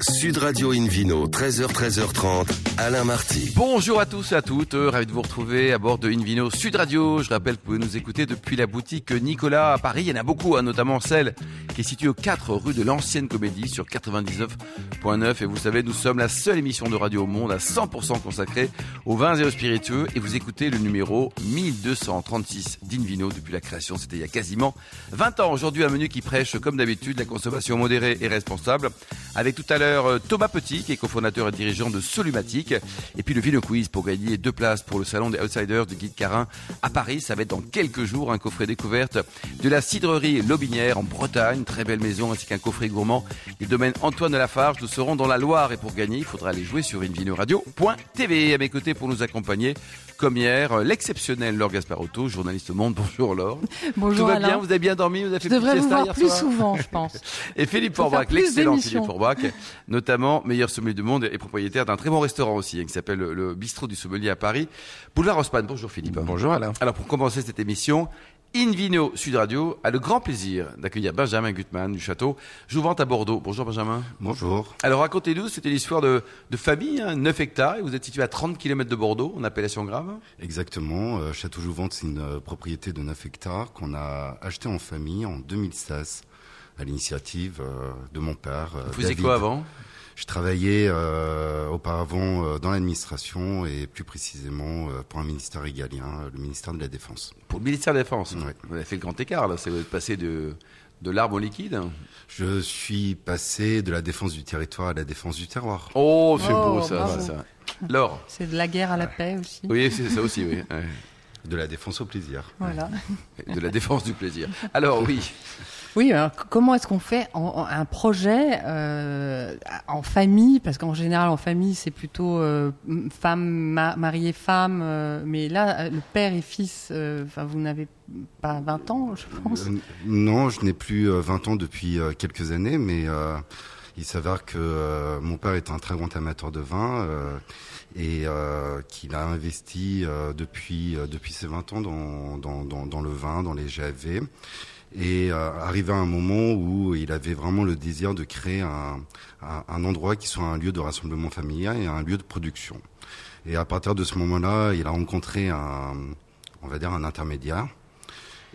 Sud Radio Invino, 13h, 13h30, Alain Marty. Bonjour à tous et à toutes, ravi de vous retrouver à bord de Invino Sud Radio. Je rappelle que vous pouvez nous écouter depuis la boutique Nicolas à Paris. Il y en a beaucoup, hein, notamment celle qui est située aux 4 rue de l'Ancienne Comédie sur 99.9. Et vous savez, nous sommes la seule émission de radio au monde à 100% consacrée aux vins et aux spiritueux. Et vous écoutez le numéro 1236 d'Invino depuis la création. C'était il y a quasiment 20 ans. Aujourd'hui, un menu qui prêche, comme d'habitude, la consommation modérée et responsable. Avec tout à euh, Thomas Petit, qui est cofondateur et dirigeant de Solumatique. Et puis le Vino Quiz pour gagner deux places pour le salon des Outsiders de Guide Carin à Paris. Ça va être dans quelques jours un coffret découverte de la cidrerie Lobinière en Bretagne. Très belle maison ainsi qu'un coffret gourmand du domaine Antoine de Lafarge. Nous serons dans la Loire et pour gagner, il faudra aller jouer sur invinoradio.tv. À mes côtés pour nous accompagner, comme hier, l'exceptionnel Laure Gasparotto, journaliste au Monde. Bonjour Laure. Bonjour Tout va Alain. bien Vous avez bien dormi Vous avez fait Je devrais vous voir hier plus soir souvent, je pense. Et Philippe plus l'excellent. Philippe Forbach, notamment meilleur sommelier du monde et propriétaire d'un très bon restaurant aussi, hein, qui s'appelle le, le Bistrot du Sommelier à Paris. Boulevard Haussmann. Bonjour Philippe. Bonjour Alain. Alors pour commencer cette émission, Invino Sud Radio a le grand plaisir d'accueillir Benjamin Gutmann du château Jouvente à Bordeaux. Bonjour Benjamin. Bonjour. Alors racontez-nous, c'était l'histoire de, de famille, hein, 9 hectares, et vous êtes situé à 30 km de Bordeaux, en appellation grave. Exactement. euh, Château Jouvente, c'est une euh, propriété de 9 hectares qu'on a acheté en famille en 2016 à l'initiative euh, de mon père. Vous faisiez David. quoi avant? Je travaillais euh, auparavant euh, dans l'administration et plus précisément euh, pour un ministère régalien, le ministère de la Défense. Pour le ministère de la Défense. Ouais. Vous avez fait le grand écart, là. C'est vous êtes passé de, de l'arbre au liquide. Je suis passé de la défense du territoire à la défense du terroir. Oh, c'est Oh, beau ça, bravo. ça. Laure. C'est de la guerre à la paix aussi. Oui, c'est ça aussi, oui. Ouais. De la défense au plaisir. Voilà. De la défense du plaisir. Alors oui, Oui, alors comment est-ce qu'on fait un projet euh, en famille? Parce qu'en général, en famille, c'est plutôt euh, femme, ma- mari et femme. euh, mais là, euh, le père et fils, euh, enfin, vous n'avez pas 20 ans, je pense? Euh, non, je n'ai plus euh, 20 ans depuis quelques années, mais il s'avère que mon père est un très grand amateur de vin et euh, qu'il a investi euh, depuis, euh, depuis ses 20 ans dans, dans, dans, dans le vin, dans les GAV. Et euh, arrivé à un moment où il avait vraiment le désir de créer un, un, un endroit qui soit un lieu de rassemblement familial et un lieu de production. Et à partir de ce moment-là, il a rencontré un, on va dire, un intermédiaire.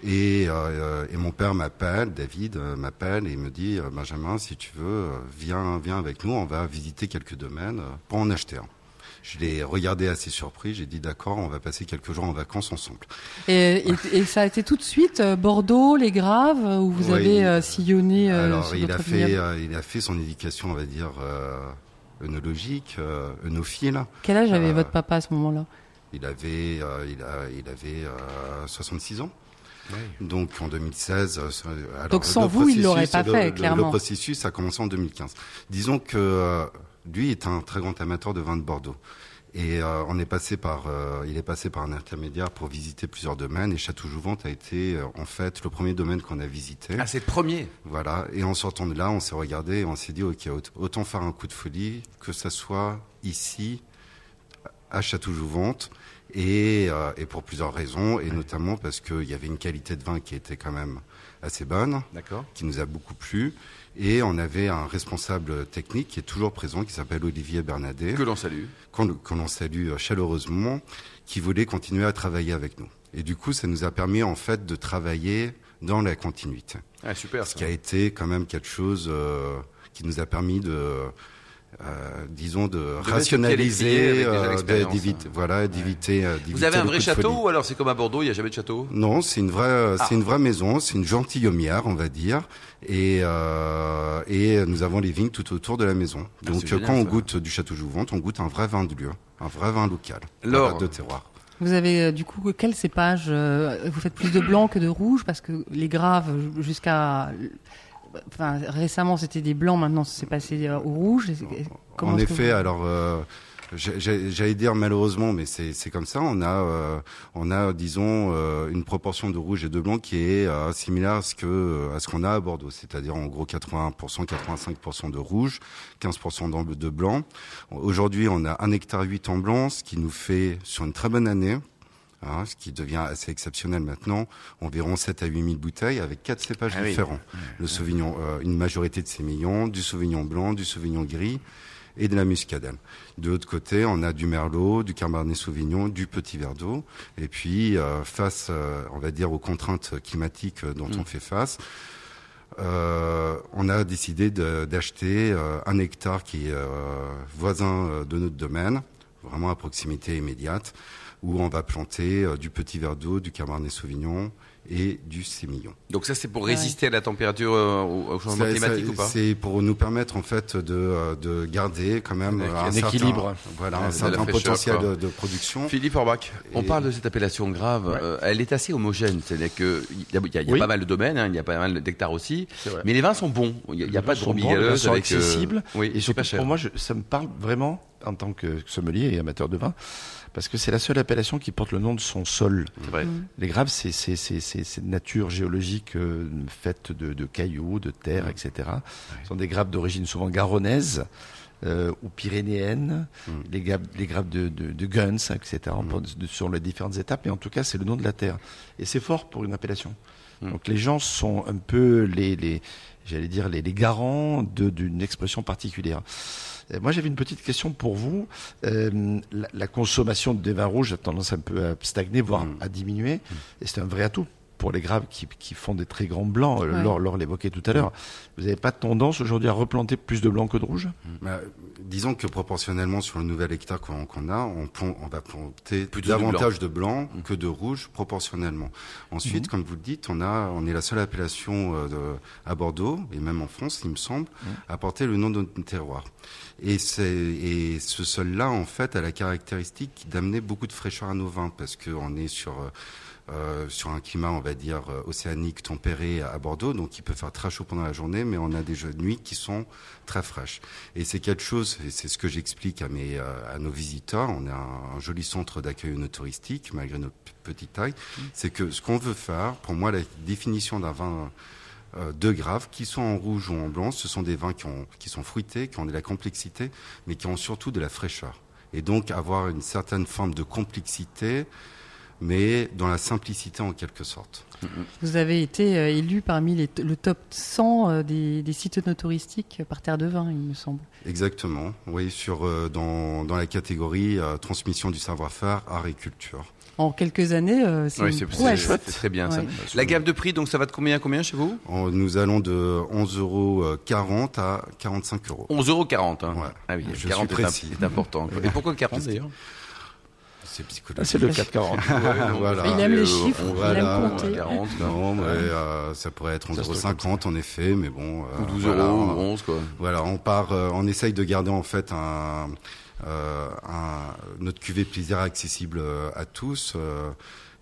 Et, euh, et mon père m'appelle, David euh, m'appelle et me dit euh, Benjamin, si tu veux, euh, viens, viens avec nous, on va visiter quelques domaines pour en acheter un. Je l'ai regardé assez surpris, j'ai dit d'accord, on va passer quelques jours en vacances ensemble. Et, et- et ça a été tout de suite euh, Bordeaux, les Graves, où vous Oui. avez euh, sillonné euh, Alors sur il a fait, euh, il a fait son éducation, on va dire œnologique, euh, œnophile. Quel âge avait euh, votre papa à ce moment-là? Il avait, euh, il a, il avait euh, 66 ans. Donc en 2016. euh, ça- alors, Donc, sans vous, il l'aurait pas le- fait, le- clairement. Le processus a commencé en 2015. Disons que euh, lui est un très grand amateur de vin de Bordeaux. Et euh, on est passé par, euh, il est passé par un intermédiaire pour visiter plusieurs domaines. Et Château Jouvente a été euh, en fait le premier domaine qu'on a visité. ah, c'est le premier. Voilà. Et en sortant de là, on s'est regardé et on s'est dit, ok, aut- autant faire un coup de folie, que ça soit ici, à Château-Jouvente, et, et pour plusieurs raisons, et notamment parce qu'il y avait une qualité de vin qui était quand même assez bonne, qui nous a beaucoup plu, et on avait un responsable technique qui est toujours présent, qui s'appelle Olivier Bernadet, Que l'on salue. qu'on l'on salue euh, chaleureusement, qui voulait continuer à travailler avec nous. Et du coup, ça nous a permis en fait de travailler dans la continuité. Ah, super. Ce ça. qui a été quand même quelque chose euh, qui nous a permis de, euh, disons, de, rationaliser, euh, l'expérience, d'éviter, hein. voilà, d'éviter. euh, Vous d'éviter avez un vrai château ou alors c'est comme à Bordeaux, il n'y a jamais de château? Non, c'est une vraie, euh, Ah. c'est une vraie maison, c'est une gentilhommière, on va dire, et euh, et nous avons les vignes tout autour de la maison. Ah, Donc c'est génial, quand on ça. goûte du château Jouvente, on goûte un vrai vin de lieu, un vrai vin local, Laure. voilà, de terroir. Vous avez du coup quel cépage Vous faites plus de blanc que de rouge parce que les graves jusqu'à enfin récemment c'était des blancs maintenant c'est passé euh, au rouge. Comment en effet, vous- alors euh, j'allais dire malheureusement, mais c'est comme ça. On a euh, on a disons euh, une proportion de rouge et de blanc qui est euh, similaire à ce que à ce qu'on a à Bordeaux, c'est-à-dire en gros 80%, 85% de rouge, 15% d'en- de blanc. Aujourd'hui, on a un hectare 8 en blanc, ce qui nous fait sur une très bonne année hein, ce qui devient assez exceptionnel maintenant, environ 7 à 8 000 bouteilles avec quatre cépages Ah oui. différents. Le Sauvignon, euh, une majorité de sémillon, du Sauvignon blanc, du Sauvignon gris et de la muscadelle. De l'autre côté, on a du Merlot, du Cabernet Sauvignon, du Petit Verdot. Et puis, euh, face, euh, on va dire, aux contraintes climatiques dont Mm. on fait face, euh, on a décidé d'acheter euh, un hectare qui est euh, voisin de notre domaine, vraiment à proximité immédiate, où on va planter euh, du Petit Verdot, du Cabernet Sauvignon et du Sémillon. Donc ça, c'est pour Ouais. résister à la température, euh, au, changement climatique ça- ou pas C'est pour nous permettre en fait de, euh, de garder quand même Un certain, équilibre. voilà, Ouais, un certain fraîcheur, potentiel de, de production. Philippe Orbach, on parle de cette appellation grave. Ouais. euh, elle est assez homogène. C'est-à-dire qu'il y a, il y a- il y a Oui. pas mal de domaines, hein, il y a pas mal d'hectares aussi. Mais les vins sont bons. Il n'y a, y a pas de sont bons, galeuses sont avec, euh, accessibles. oui, Et c'est surtout, pas cher. pour moi, je- ça me parle vraiment en tant que sommelier et amateur de vin, parce que c'est la seule appellation qui porte le nom de son sol. Vrai. Mm. Les graves, c'est de nature géologique euh, faite de, de cailloux, de terre, etc. Ce sont des graves d'origine souvent garonnaise. Euh, ou pyrénéenne, Mm. les graves, les graves de, de, de Guns, etc. On Mm. parle de- sur les différentes étapes, mais en tout cas, c'est le nom de la terre. Et c'est fort pour une appellation. Mm. Donc les gens sont un peu les, les j'allais dire, les, les garants d'une expression particulière. Euh, Moi, j'avais une petite question pour vous. Euh, la, la consommation de vins rouges a tendance un peu à stagner, voire Mm. à diminuer. Et c'est un vrai atout pour les graves qui, qui font des très grands blancs. Euh, Ouais. Laure, Laure l'évoquait tout à l'heure. Vous n'avez pas tendance aujourd'hui à replanter plus de blancs que de rouges Bah, disons que proportionnellement sur le nouvel hectare qu'on a, on, va planter du davantage de blanc Mm. que de rouge proportionnellement. Ensuite, comme vous le dites, on a, on est la seule appellation euh, de- à Bordeaux et même en France, il me semble, à porter le nom de notre terroir. Et et ce sol-là, en fait, a la caractéristique d'amener beaucoup de fraîcheur à nos vins parce qu'on est sur euh, sur un climat, on va dire, euh, océanique tempéré à Bordeaux, donc il peut faire très chaud pendant la journée, mais on a des jeux de nuit qui sont très fraîches. Et c'est quelque chose, et c'est ce que j'explique à mes euh, à nos visiteurs. On a un, un joli centre d'accueil touristique, malgré notre petite taille. C'est que ce qu'on veut faire, pour moi, la définition d'un vin de grave, qui sont en rouge ou en blanc, ce sont des vins qui, ont, qui sont fruités, qui ont de la complexité, mais qui ont surtout de la fraîcheur. Et donc avoir une certaine forme de complexité, mais dans la simplicité en quelque sorte. Vous avez été euh, élu parmi les le top 100 euh, des, des sites touristiques par terre de vin, il me semble. Exactement, oui, sur, euh, dans, dans la catégorie euh, transmission du savoir-faire, art et culture. En quelques années, euh, c'est Oui, une c'est prouesse. c'est- c'est très bien ça. La gamme de prix, donc ça va de combien à combien chez vous? En- Nous allons de 11,40 euros à 45 euros. 11,40 euros. Hein. Ouais. Ah oui, Je suis 40 est, précis. est important. Et pourquoi 40 d'ailleurs C'est Ah, psychologique. C'est le 440. Voilà. Il aime les Euh, chiffres, on- il voilà, aime compter. 40, Non, mais euh, ça pourrait être Ça se 11,50 en effet, mais bon. euh, ou 12 voilà, euros, on- ou 11 quoi. Voilà, on part, euh, on essaye de garder en fait un, euh, un- notre cuvée plaisir accessible à tous.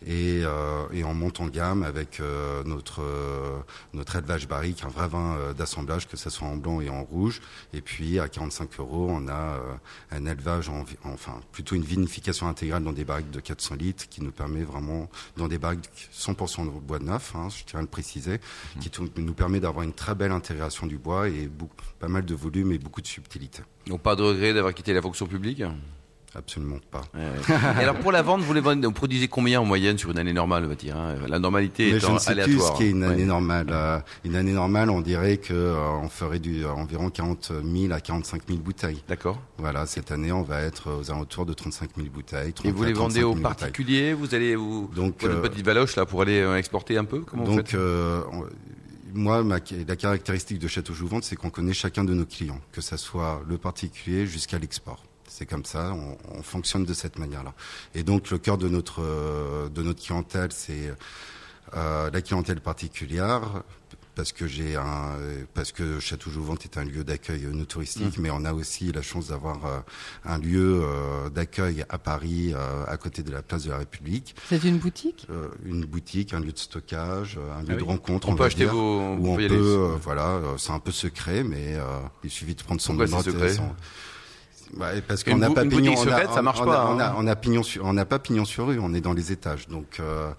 Et, euh, et on monte en gamme avec euh, notre euh, notre élevage barrique, un vrai vin d'assemblage, que ce soit en blanc et en rouge. Et puis à 45 euros, on a un élevage, en, enfin plutôt une vinification intégrale dans des barriques de 400 litres, qui nous permet vraiment dans des barriques 100% de bois neuf, hein, je tiens à le préciser, qui tout- nous permet d'avoir une très belle intégration du bois et beaucoup, pas mal de volume et beaucoup de subtilité. Donc pas de regret d'avoir quitté la fonction publique? Absolument pas. Ouais, ouais. Et alors pour la vente, vous les vendez, vous produisez combien en moyenne sur une année normale, on va dire hein? La normalité Mais je étant ne sais plus aléatoire. ce qu'est une année Ouais. normale. Euh, une année normale, on dirait que euh, on ferait du euh, environ 40 000 à 45 000 bouteilles. D'accord. Voilà, cette année, on va être aux alentours de 35 000 bouteilles. Et vous 34 les vendez 35 000 aux particuliers? Vous allez vous Donc, une euh, petite valoche là pour aller exporter un peu? Comment vous Donc, faites? euh, moi, ma, la caractéristique de Château Jouvente, c'est qu'on connaît chacun de nos clients, que ça soit le particulier jusqu'à l'export. C'est comme ça, on, on fonctionne de cette manière-là. Et donc, le cœur de notre euh, de notre clientèle, c'est euh, la clientèle particulière, parce que j'ai un, parce que Château Jouvente est un lieu d'accueil euh, no touristique, mais on a aussi la chance d'avoir euh, un lieu euh, d'accueil à Paris, euh, à côté de la place de la République, C'est une boutique? Une boutique, un lieu de stockage, un lieu Ah de rencontre. On peut va acheter dire, vos. où on peut peut, aller. voilà, c'est un peu secret, mais il suffit de prendre son numéro de téléphone. Ouais, parce qu'on n'a pas une pignon, on a- secrète, ça marche on pas, a- On a, hein. pignon sur, on n'a pas pignon sur rue, on est dans les étages, donc euh,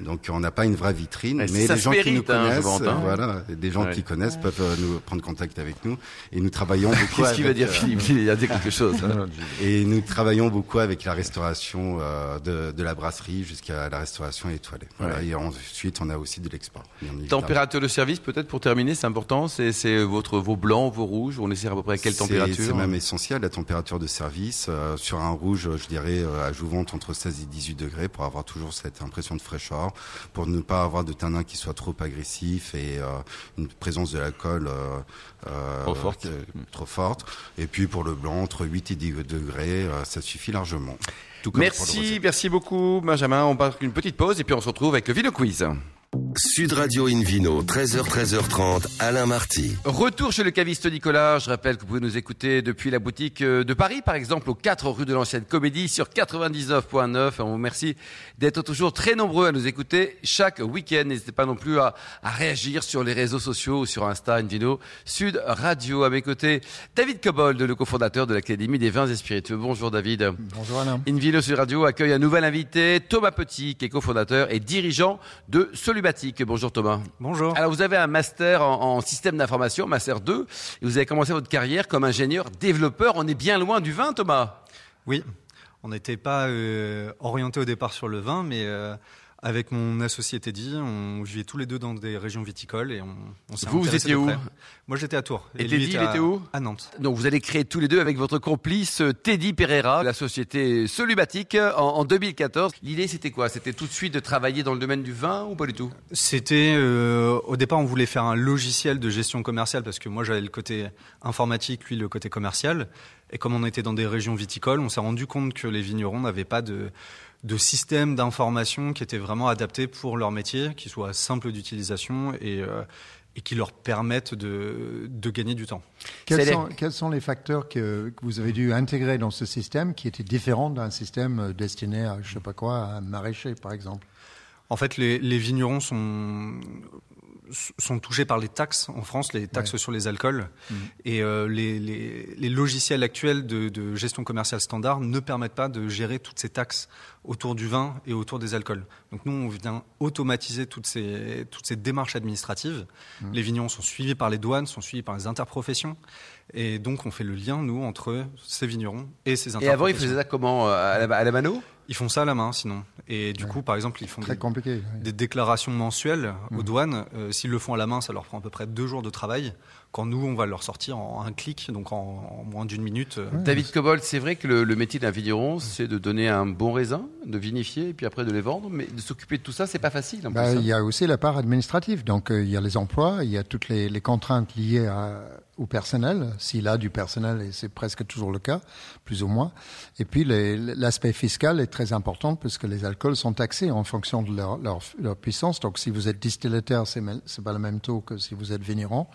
donc on n'a pas une vraie vitrine. Ouais, mais ça les gens qui nous hein, connaissent, m'entends. euh, voilà, des gens Ouais. qui connaissent peuvent euh, nous prendre contact avec nous et nous travaillons beaucoup. Qu'est-ce qu'il avec, dire euh, Philippe? Il a dit quelque chose. hein. Et nous travaillons beaucoup avec la restauration de, de la brasserie jusqu'à la restauration étoilée. Voilà. Ouais. Et ensuite, on a aussi de l'export. Température de service, peut-être pour terminer, c'est important. C'est votre vos blancs, vos rouges. On essaie à peu près à quelle température C'est même essentiel, la température de service. Euh, sur un rouge, je dirais, euh, à jouvente entre 16 et 18 degrés pour avoir toujours cette impression de fraîcheur, pour ne pas avoir de tanin qui soit trop agressif et euh, une présence de l'alcool Trop forte. trop forte. Et puis pour le blanc, entre 8 et 10 degrés, ça suffit largement. Tout comme Merci, merci beaucoup, Benjamin. On part une petite pause et puis on se retrouve avec le Vino Quiz. Sud Radio Invino, 13h, 13h30, Alain Marty. Retour chez le caviste Nicolas. Je rappelle que vous pouvez nous écouter depuis la boutique euh, de Paris, par exemple, aux 4 rue de l'Ancienne Comédie sur 99.9. On vous remercie d'être toujours très nombreux à nous écouter chaque week-end. N'hésitez pas non plus à, à réagir sur les réseaux sociaux ou sur Insta, Invino, Sud Radio. À mes côtés, David Cobold, le cofondateur de l'Académie des vins et spiritueux. Bonjour David. Bonjour Alain. Invino Sud Radio accueille un nouvel invité, Thomas Petit, qui est cofondateur et dirigeant de Bonjour Thomas. Bonjour. Alors vous avez un master en, en système d'information, master 2, et vous avez commencé votre carrière comme ingénieur développeur. On est bien loin du vin, Thomas. Oui, on n'était pas euh, orienté au départ sur le vin, mais euh, avec mon associé Teddy, on vivait tous les deux dans des régions viticoles et on, on s'est Vous, vous étiez où. Moi, j'étais à Tours. Et Teddy, il était où À Nantes. Donc vous allez créer tous les deux avec votre complice euh, Teddy Pereira, la société Solubatique, en, en 2014. L'idée c'était quoi? C'était tout de suite de travailler dans le domaine du vin ou pas du tout? C'était euh, au départ, on voulait faire un logiciel de gestion commerciale parce que moi j'avais le côté informatique, lui le côté commercial. Et comme on était dans des régions viticoles, on s'est rendu compte que les vignerons n'avaient pas de, de système d'information qui était vraiment adapté pour leur métier, qui soit simple d'utilisation et, euh, et qui leur permette de, de gagner du temps. Quels sont, quels sont les facteurs que, que vous avez dû intégrer dans ce système qui étaient différents d'un système euh, destiné à, je sais pas quoi, à un maraîcher, par exemple? En fait, les, les vignerons sont, sont touchés par les taxes en France, les taxes Ouais. sur les alcools. Mhm. Et euh, les, les- les logiciels actuels de, de gestion commerciale standard ne permettent pas de gérer toutes ces taxes autour du vin et autour des alcools. Donc nous, on vient automatiser toutes ces, toutes ces démarches administratives. Mhm. Les vignerons sont suivis par les douanes, sont suivis par les interprofessions. Et donc, on fait le lien, nous, entre ces vignerons et ces Et interprofessions. avant ils faisaient ça comment euh, à la, à la mano? Ils font ça à la main, sinon. Et du Ouais. coup, par exemple, ils font Très des, compliqué. oui. des déclarations mensuelles aux Mhm. douanes. Euh, S'ils le font à la main, ça leur prend à peu près deux jours de travail. Quand nous, on va leur sortir en un clic, donc en, en moins d'une minute. euh, David Cobold, c'est vrai que le, le métier d'un vigneron, c'est de donner un bon raisin, de vinifier et puis après de les vendre, mais de s'occuper de tout ça, c'est pas facile. En Bah, plus, hein. il y a aussi la part administrative. Donc, euh, il y a les emplois, il y a toutes les, les contraintes liées à- au personnel, s'il a du personnel, et c'est presque toujours le cas, plus ou moins. Et puis, l'aspect fiscal est très important puisque les alcools sont taxés en fonction de leur, leur, leur puissance. Donc, si vous êtes me- c'est pas le même taux que si vous êtes vigneron.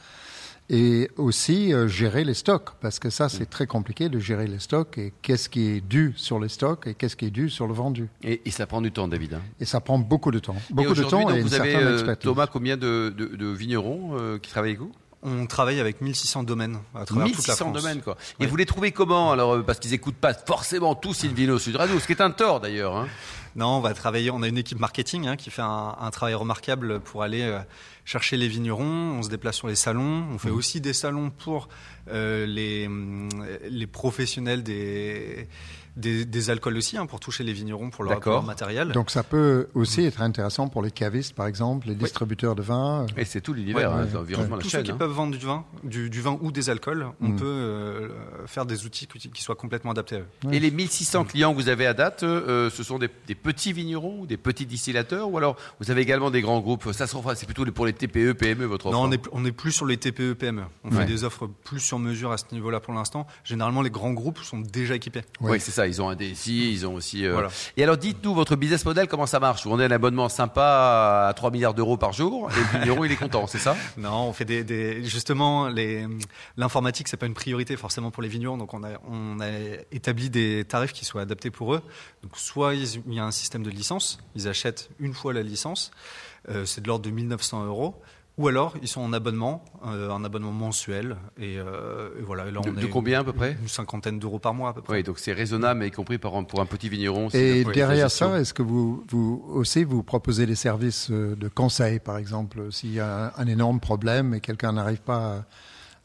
Et aussi euh, gérer les stocks, parce que ça, c'est très compliqué de gérer les stocks et qu'est-ce qui est dû sur les stocks et qu'est-ce qui est dû sur le vendu. Et, et ça prend du temps, David. hein. Et ça prend beaucoup de temps. Et Beaucoup de temps donc, et une vous avez, certaine euh, expertise. Thomas, combien de, de- de vignerons euh, qui travaillent avec vous? On travaille avec 1600 domaines à travers toute la 1600 France. domaines, quoi. Et Ouais. vous les trouvez comment Alors, euh, parce qu'ils écoutent pas forcément tous Invino Sud Radio, ce qui est un tort d'ailleurs. Hein. Non, on va travailler. On a une équipe marketing hein, qui fait un, un travail remarquable pour aller euh, chercher les vignerons. On se déplace sur les salons. On Mmh. fait aussi des salons pour euh, les, hum, les professionnels des, des, des alcools aussi, hein, pour toucher les vignerons pour leur, matériel. Donc ça peut aussi être intéressant pour les cavistes, par exemple, les distributeurs de vin. Et c'est tout l'univers, Ouais, hein, ouais. Tous ceux qui hein. peuvent vendre du vin, du, du vin ou des alcools, on Mm. peut euh, faire des outils qui, soient complètement adaptés à eux. Et les 1600 clients que vous avez à date, euh, ce sont des, des petits vignerons ou des petits distillateurs ou alors vous avez également des grands groupes Ça c'est plutôt pour les TPE, PME votre offre. Non, on hein. est, on est plus sur les TPE, PME. On Ouais. fait des offres plus sur mesure à ce niveau-là pour l'instant. Généralement, les grands groupes sont déjà équipés. Oui, c'est ça. Ils ont un DSI, ils ont aussi. euh, Voilà. Et alors, dites-nous votre business model, comment ça marche? Vous vendez un abonnement sympa à 3 milliards d'euros par jour et le vigneron il est content, c'est ça? Non, on fait des, des justement l'informatique c'est pas une priorité forcément pour les vignerons donc on a on a établi des tarifs qui soient adaptés pour eux. Donc soit ils- il y a un système de licence, ils achètent une fois la licence, euh, c'est de l'ordre de 1900 euros. Ou alors, ils sont en abonnement, euh, un abonnement mensuel. Et, euh, et voilà. Et là, De, on de est combien à peu près Une cinquantaine d'euros par mois à peu près. Oui, donc c'est raisonnable, mais y compris par, pour un petit vigneron. c'est Et derrière ça, est-ce que vous, vous aussi vous proposez des services euh, de conseil, par exemple, s'il y a un, un énorme problème et quelqu'un n'arrive pas à,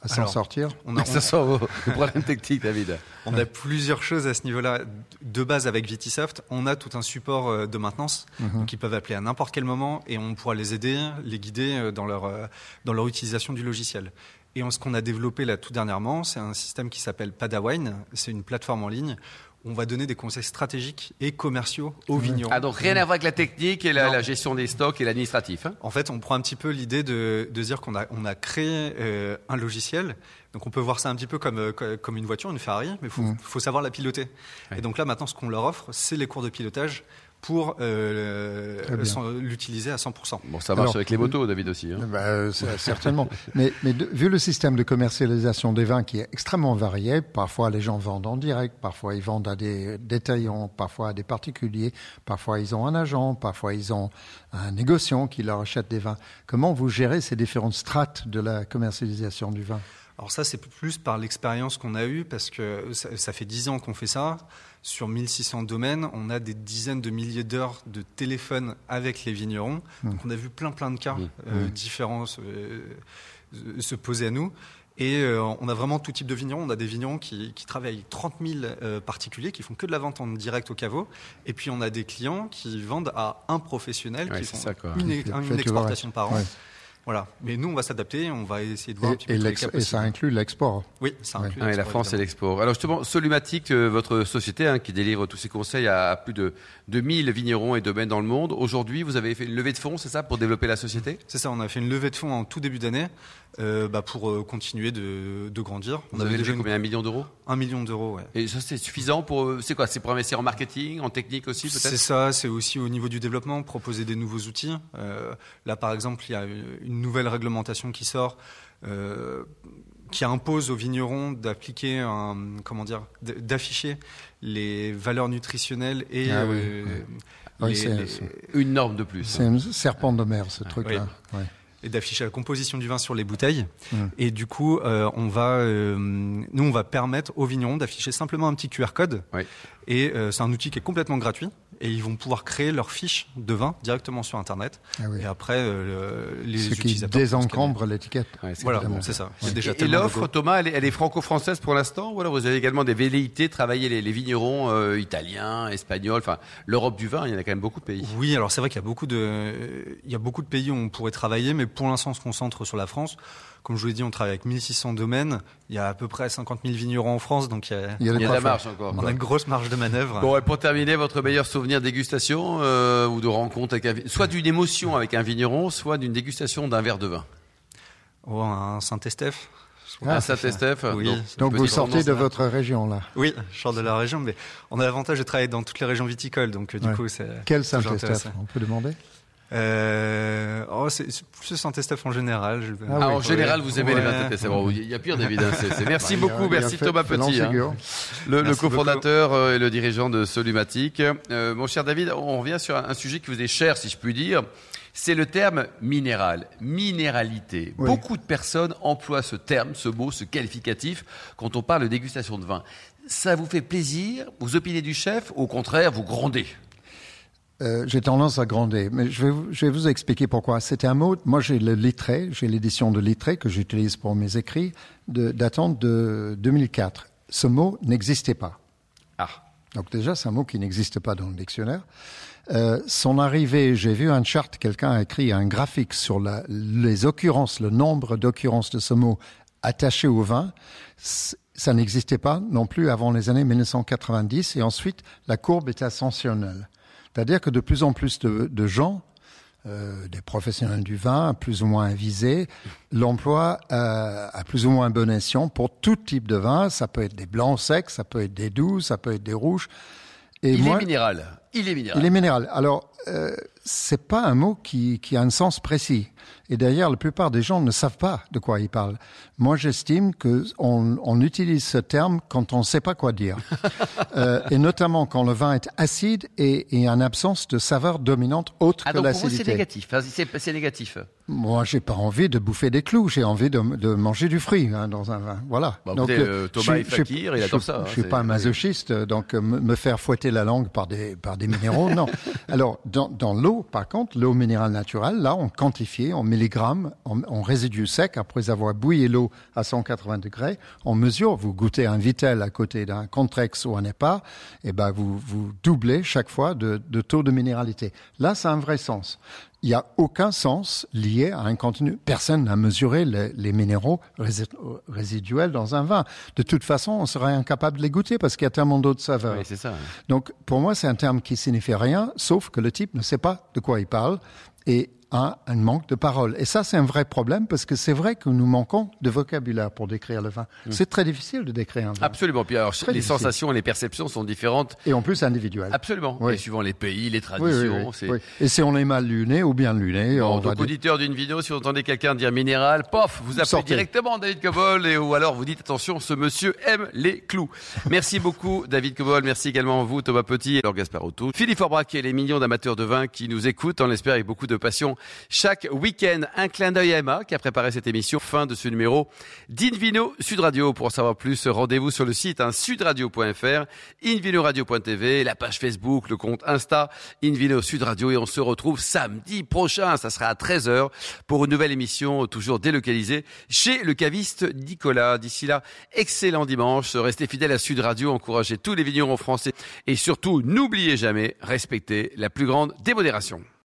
à s'en sortir On a, Ça sort problème technique, David. On a plusieurs choses à ce niveau-là. De base, avec Vitisoft, on a tout un support euh, de maintenance. Mhm. Donc, ils peuvent appeler à n'importe quel moment et on pourra les aider, les guider euh, dans leur, euh, dans leur utilisation du logiciel. Et en ce qu'on a développé là tout dernièrement, c'est un système qui s'appelle Padawine. C'est une plateforme en ligne on va donner des conseils stratégiques et commerciaux aux vignerons. Ah, donc rien à voir avec la technique et la, gestion des stocks et l'administratif. hein En fait, on prend un petit peu l'idée de, de dire qu'on a, on a créé euh, un logiciel. Donc, on peut voir ça un petit peu comme, euh, co- comme une voiture, une Ferrari, mais il faut, Mhm. faut savoir la piloter. Ouais. Et donc là, maintenant, ce qu'on leur offre, c'est les cours de pilotage pour euh, l'utiliser à 100%. Bon, ça marche Alors, avec les motos, David aussi. hein. Bah, euh, certainement. mais mais de- vu le système de commercialisation des vins qui est extrêmement varié, parfois les gens vendent en direct, parfois ils vendent à des détaillants, parfois à des particuliers, parfois ils ont un agent, parfois ils ont un négociant qui leur achète des vins. Comment vous gérez ces différentes strates de la commercialisation du vin? Alors ça, c'est plus par l'expérience qu'on a eue, parce que ça, ça fait 10 ans qu'on fait ça. Sur 1600 domaines, on a des dizaines de milliers d'heures de téléphone avec les vignerons. Donc on a vu plein plein de cas Mmh. euh, différents se, euh, se poser à nous. Et euh, on a vraiment tout type de vignerons. On a des vignerons qui, qui travaillent avec 30 000 euh, particuliers, qui font que de la vente en direct au caveau. Et puis on a des clients qui vendent à un professionnel, Ouais, qui font ça, une, exportation par an. Ouais. Voilà. Mais nous, on va s'adapter, on va essayer de voir un et, petit peu et tous les l'ex- cas et ça inclut l'export. Oui, ça Ouais. inclut Ah, et la France et l'export. Alors justement, Solumatic, euh, votre société hein, qui délivre tous ces conseils à plus de 2000 vignerons et domaines dans le monde. Aujourd'hui, vous avez fait une levée de fonds, c'est ça, pour développer la société? C'est ça, on a fait une levée de fonds en tout début d'année euh, bah, pour euh, continuer de, de grandir. On Vous avez avait déjà combien? Un million d'euros? Un million d'euros. Ouais. Et ça, c'est suffisant pour... C'est quoi C'est pour investir en marketing, en technique aussi, C'est peut-être ça, c'est aussi au niveau du développement, proposer des nouveaux outils. Euh, là, par exemple, il y a une nouvelle réglementation qui sort. euh, qui impose aux vignerons d'appliquer un, comment dire, d'afficher les valeurs nutritionnelles et Ah oui, euh, oui. Les- les- Une norme de plus. C'est un serpent de mer, ce truc-là. Ouais. et d'afficher la composition du vin sur les bouteilles. Mm. Et du coup, euh, on va, euh, nous, on va permettre aux vignerons d'afficher simplement un petit QR code. Et euh, c'est un outil qui est complètement gratuit. Et ils vont pouvoir créer leur fiche de vin directement sur Internet. Ah oui. Et après, euh, le- les Ce qui désencombre l'étiquette. Ouais, c'est Voilà, c'est ça. Et, déjà et l'offre. Thomas, elle est, franco-française pour l'instant Ou alors vous avez également des velléités de travailler les, les vignerons euh, italiens, espagnols, enfin l'Europe du vin, il y en a quand même beaucoup de pays. Oui, alors c'est vrai qu'il y a beaucoup de, il y a beaucoup de pays où on pourrait travailler, mais pour l'instant, on se concentre sur la France. Comme je vous l'ai dit, on travaille avec 1600 domaines. Il y a à peu près 50 000 vignerons en France, donc il y a, Il y a Il de y a de quoi la marge encore. on quoi. a une grosse marge de manœuvre. Bon, et pour terminer, votre meilleur souvenir dégustation euh, ou de rencontre avec un soit d'une émotion avec un vigneron, soit d'une dégustation d'un verre de vin. Oh, un Saint-Estèphe. Ah, Saint-Estèphe. Oui. donc, vous sortez de votre région là. Oui, je sors de la région, mais on a l'avantage de travailler dans toutes les régions viticoles, donc euh, du Ouais. coup, c'est. Quel Saint-Estèphe. On peut demander? Euh, oh, c'est c'est plus Saint-Estèphe en général. je- Ah Ah, oui. en général, vous aimez les Ouais. vins c'est bon. Il y a pire, David. hein, Merci Bah, y a- beaucoup, a merci fait- Thomas Petit, hein, le, le Merci cofondateur euh, et le dirigeant de Solumatic. Euh, mon cher David, on revient sur un, un sujet qui vous est cher, si je puis dire. C'est le terme minéral, minéralité. Oui. Beaucoup de personnes emploient ce terme, ce mot, ce qualificatif quand on parle de dégustation de vin. Ça vous fait plaisir? Vous opinez du chef? Au contraire, vous grondez Euh, j'ai tendance à gronder, mais je vais, vous, je vais vous expliquer pourquoi. C'était un mot, moi j'ai le Littré, j'ai l'édition de Littré que j'utilise pour mes écrits, datant de 2004. Ce mot n'existait pas. Ah, Donc déjà, c'est un mot qui n'existe pas dans le dictionnaire. Euh, son arrivée, j'ai vu un chart, quelqu'un a écrit un graphique sur la, les occurrences, le nombre d'occurrences de ce mot attaché au vin. Ça n'existait pas non plus avant les années 1990 et ensuite la courbe est ascensionnelle. C'est-à-dire que de plus en plus de, de gens, euh, des professionnels du vin, plus ou moins avisés, l'emploi euh, à plus ou moins bon escient pour tout type de vin. Ça peut être des blancs secs, ça peut être des doux, ça peut être des rouges. Et il moi, est minéral. Il est minéral. il est minéral. Alors, euh, c'est pas un mot qui, qui a un sens précis. Et d'ailleurs, la plupart des gens ne savent pas de quoi ils parlent. Moi, j'estime que on, on, utilise ce terme quand on ne sait pas quoi dire, euh, et notamment quand le vin est acide et, et en absence de saveur dominante autre ah, que l'acidité. C'est négatif. C'est négatif. Moi, j'ai pas envie de bouffer des clous. J'ai envie de, de, manger du fruit hein, dans un vin. Voilà. Bah, donc, euh, Thomas est fakir, il adore ça. Je suis pas un masochiste, donc euh, me faire fouetter la langue par des par des minéraux, non. Alors, dans, dans l'eau, par contre, l'eau minérale naturelle, là, on quantifie en milligrammes, en, en résidu sec, après avoir bouilli l'eau à 180 degrés, on mesure. Vous goûtez un Vitel à côté d'un Contrex ou un EPA, et ben vous vous doublez chaque fois de, de taux de minéralité. Là, ça a un vrai sens il n'y a aucun sens lié à un contenu. Personne n'a mesuré les, les, minéraux résiduels dans un vin. De toute façon, on serait incapable de les goûter parce qu'il y a tellement d'autres saveurs. Oui, c'est ça. Donc, pour moi, c'est un terme qui signifie rien, sauf que le type ne sait pas de quoi il parle. Et un, un manque de parole. Et ça, c'est un vrai problème parce que c'est vrai que nous manquons de vocabulaire pour décrire le vin. Mmh. C'est très difficile de décrire un vin. Absolument. Puis alors, les difficile. sensations et les perceptions sont différentes. Et en plus individuelles. Absolument. Oui. Et suivant les pays, les traditions. Oui, oui, et si on est mal luné ou bien luné. Bon, donc, auditeur d'une vidéo, si vous entendez quelqu'un dire minéral, pof, vous appelez Sortez. directement David Cobol et ou alors vous dites attention, ce monsieur aime les clous. Merci beaucoup, David Cobol. Merci également à vous, Thomas Petit et Laure Gasparotto. Philippe Forbrac et les millions d'amateurs de vin qui nous écoutent, on l'espère avec beaucoup de passion chaque week-end. Un clin d'œil à Emma qui a préparé cette émission. Fin de ce numéro d'Invino Sud Radio. Pour en savoir plus, rendez-vous sur le site hein, sudradio.fr, invinoradio.tv, la page Facebook, le compte Insta, Invino Sud Radio. Et on se retrouve samedi prochain. Ça sera à 13h pour une nouvelle émission toujours délocalisée chez le caviste Nicolas. D'ici là, excellent dimanche. Restez fidèles à Sud Radio. Encouragez tous les vignerons français. Et surtout, n'oubliez jamais, respectez la plus grande démodération.